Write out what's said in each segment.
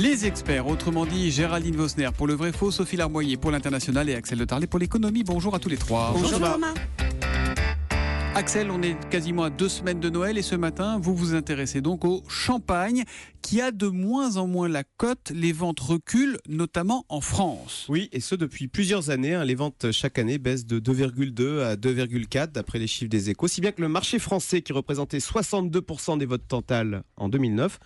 Les experts, autrement dit Géraldine Vosner pour le vrai faux, Sophie Larmoyer pour l'international et Axel de Tarlet pour l'économie. Bonjour à tous les trois. Bonjour, Thomas. Axel, on est quasiment à deux semaines de Noël et ce matin, vous vous intéressez donc au champagne qui a de moins en moins la cote. Les ventes reculent, notamment en France. Oui, et ce depuis plusieurs années. hein. Les ventes chaque année baissent de 2,2 à 2,4 d'après les chiffres des échos. Si bien que le marché français, qui représentait 62% des votes totales en 2009,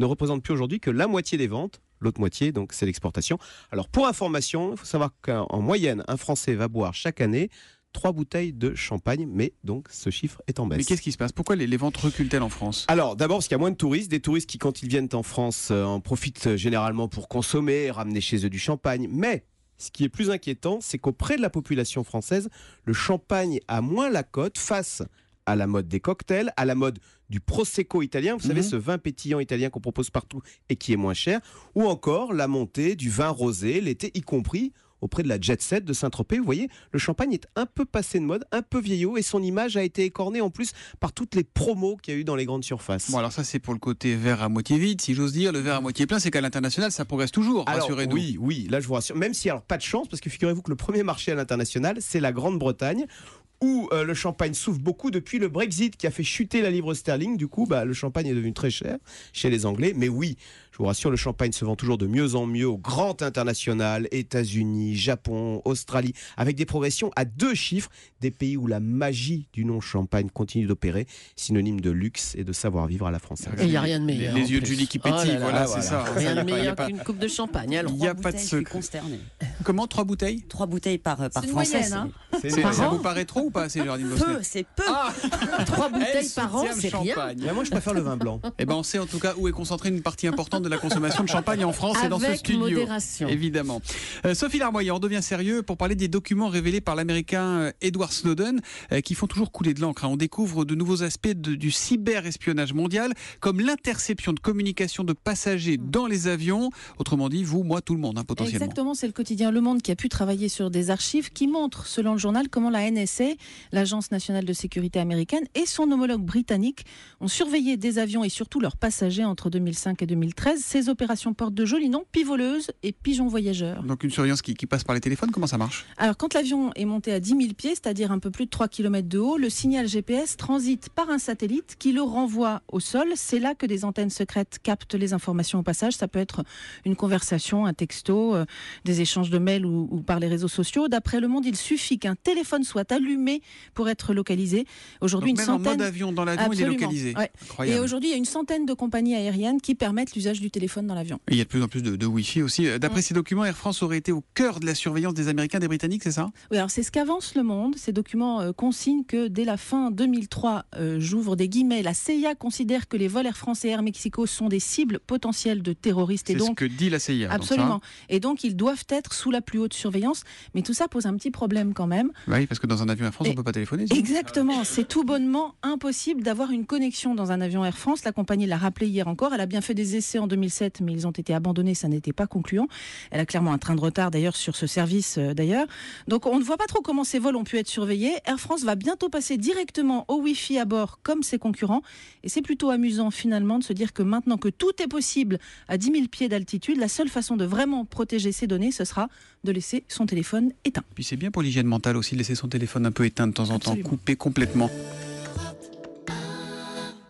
ne représente plus aujourd'hui que la moitié des ventes. L'autre moitié, donc, c'est l'exportation. Alors, pour information, il faut savoir qu'en moyenne, un Français va boire chaque année trois bouteilles de champagne, mais donc ce chiffre est en baisse. Mais qu'est-ce qui se passe? Pourquoi les, les ventes reculent-elles en France? Alors, d'abord, parce qu'il y a moins de touristes. Des touristes qui, quand ils viennent en France, euh, en profitent euh, généralement pour consommer, ramener chez eux du champagne. Mais ce qui est plus inquiétant, c'est qu'auprès de la population française, le champagne a moins la cote face à la mode des cocktails, à la mode du prosecco italien, vous savez, Mhm. ce vin pétillant italien qu'on propose partout et qui est moins cher, ou encore la montée du vin rosé l'été, y compris auprès de la jet set de Saint-Tropez. Vous voyez, le champagne est un peu passé de mode, un peu vieillot, et son image a été écornée en plus par toutes les promos qu'il y a eu dans les grandes surfaces. Bon, alors ça, c'est pour le côté verre à moitié vide, si j'ose dire. Le verre à moitié plein, c'est qu'à l'international, ça progresse toujours. Rassurez-nous. oui, oui, là je vous rassure. Même si, alors pas de chance, parce que figurez-vous que le premier marché à l'international, c'est la Grande-Bretagne, où euh, le champagne souffre beaucoup depuis le Brexit qui a fait chuter la livre sterling. Du coup, bah, le champagne est devenu très cher chez les Anglais. Mais oui, je vous rassure, le champagne se vend toujours de mieux en mieux au grand international, États-Unis, Japon, Australie, avec des progressions à deux chiffres, des pays où la magie du nom champagne continue d'opérer, synonyme de luxe et de savoir-vivre à la française. Et il n'y a rien de meilleur. les yeux de. Julie qui Oh là pétillent, là, voilà, voilà. c'est ça. Rien de meilleur qu'une coupe de champagne. Alors, Il n'y a pas de bouteilles, Je suis secret. Comment Trois bouteilles Trois bouteilles par, par C'est une Français. moyenne, hein. Par Ça vous paraît trop ou pas, c'est Géraldine Vosner peu, c'est peu. Ah trois bouteilles par an, c'est rien. Mais moi, je préfère le vin blanc. Eh ben, on sait en tout cas où est concentrée une partie importante de la consommation de champagne en France et dans ce Avec studio. modération. Évidemment. Euh, Sophie Larmoyer, on devient sérieux pour parler des documents révélés par l'américain euh, Edward Snowden euh, qui font toujours couler de l'encre. hein. On découvre de nouveaux aspects de- du cyberespionnage mondial comme l'interception de communication de passagers dans les avions. Autrement dit, vous, moi, tout le monde, hein, potentiellement. Exactement, c'est le quotidien Le Monde qui a pu travailler sur des archives qui montrent, selon le journal, comment la NSA, l'Agence nationale de sécurité américaine, et son homologue britannique ont surveillé des avions et surtout leurs passagers entre 2005 et 2013. Ces opérations portent de jolis noms, pivoleuse et pigeon voyageur. Donc une surveillance qui, qui passe par les téléphones, comment ça marche? Alors, quand l'avion est monté à 10 000 pieds, c'est-à-dire un peu plus de 3 km de haut, le signal GPS transite par un satellite qui le renvoie au sol. C'est là que des antennes secrètes captent les informations au passage. Ça peut être une conversation, un texto, euh, des échanges de mails ou, ou par les réseaux sociaux. D'après Le Monde, il suffit qu'un téléphone soit allumé pour être localisé. Aujourd'hui, une même en mode centaine. avion dans l'avion, il est localisé. ouais. Et aujourd'hui, il y a une centaine de compagnies aériennes qui permettent l'usage du téléphone dans l'avion. Il y a de plus en plus de, de Wi-Fi aussi. Euh, D'après Mm. ces documents, Air France aurait été au cœur de la surveillance des Américains, des Britanniques, c'est ça? Oui, alors c'est ce qu'avance le monde. Ces documents euh, consignent que dès la fin 2003, euh, j'ouvre des guillemets, la CIA considère que les vols Air France et Air Mexico sont des cibles potentielles de terroristes C'est ce que dit la CIA. donc ça. absolument. Et donc ils doivent être sous la plus haute surveillance. Mais tout ça pose un petit problème quand même. Oui, parce que dans un avion Air France, on Et- peut pas téléphoner. sinon. Exactement. C'est tout bonnement impossible d'avoir une connexion dans un avion Air France. La compagnie l'a rappelé hier encore. Elle a bien fait des essais en 2007, mais ils ont été abandonnés. Ça n'était pas concluant. Elle a clairement un train de retard d'ailleurs sur ce service euh, d'ailleurs. Donc on ne voit pas trop comment ces vols ont pu être surveillés. Air France va bientôt passer directement au Wi-Fi à bord comme ses concurrents. Et c'est plutôt amusant finalement de se dire que maintenant que tout est possible à 10 000 pieds d'altitude, la seule façon de vraiment protéger ces données, ce sera de laisser son téléphone éteint. Puis c'est bien pour l'hygiène mentale aussi de laisser son téléphone un peu éteint de temps en temps, coupé complètement.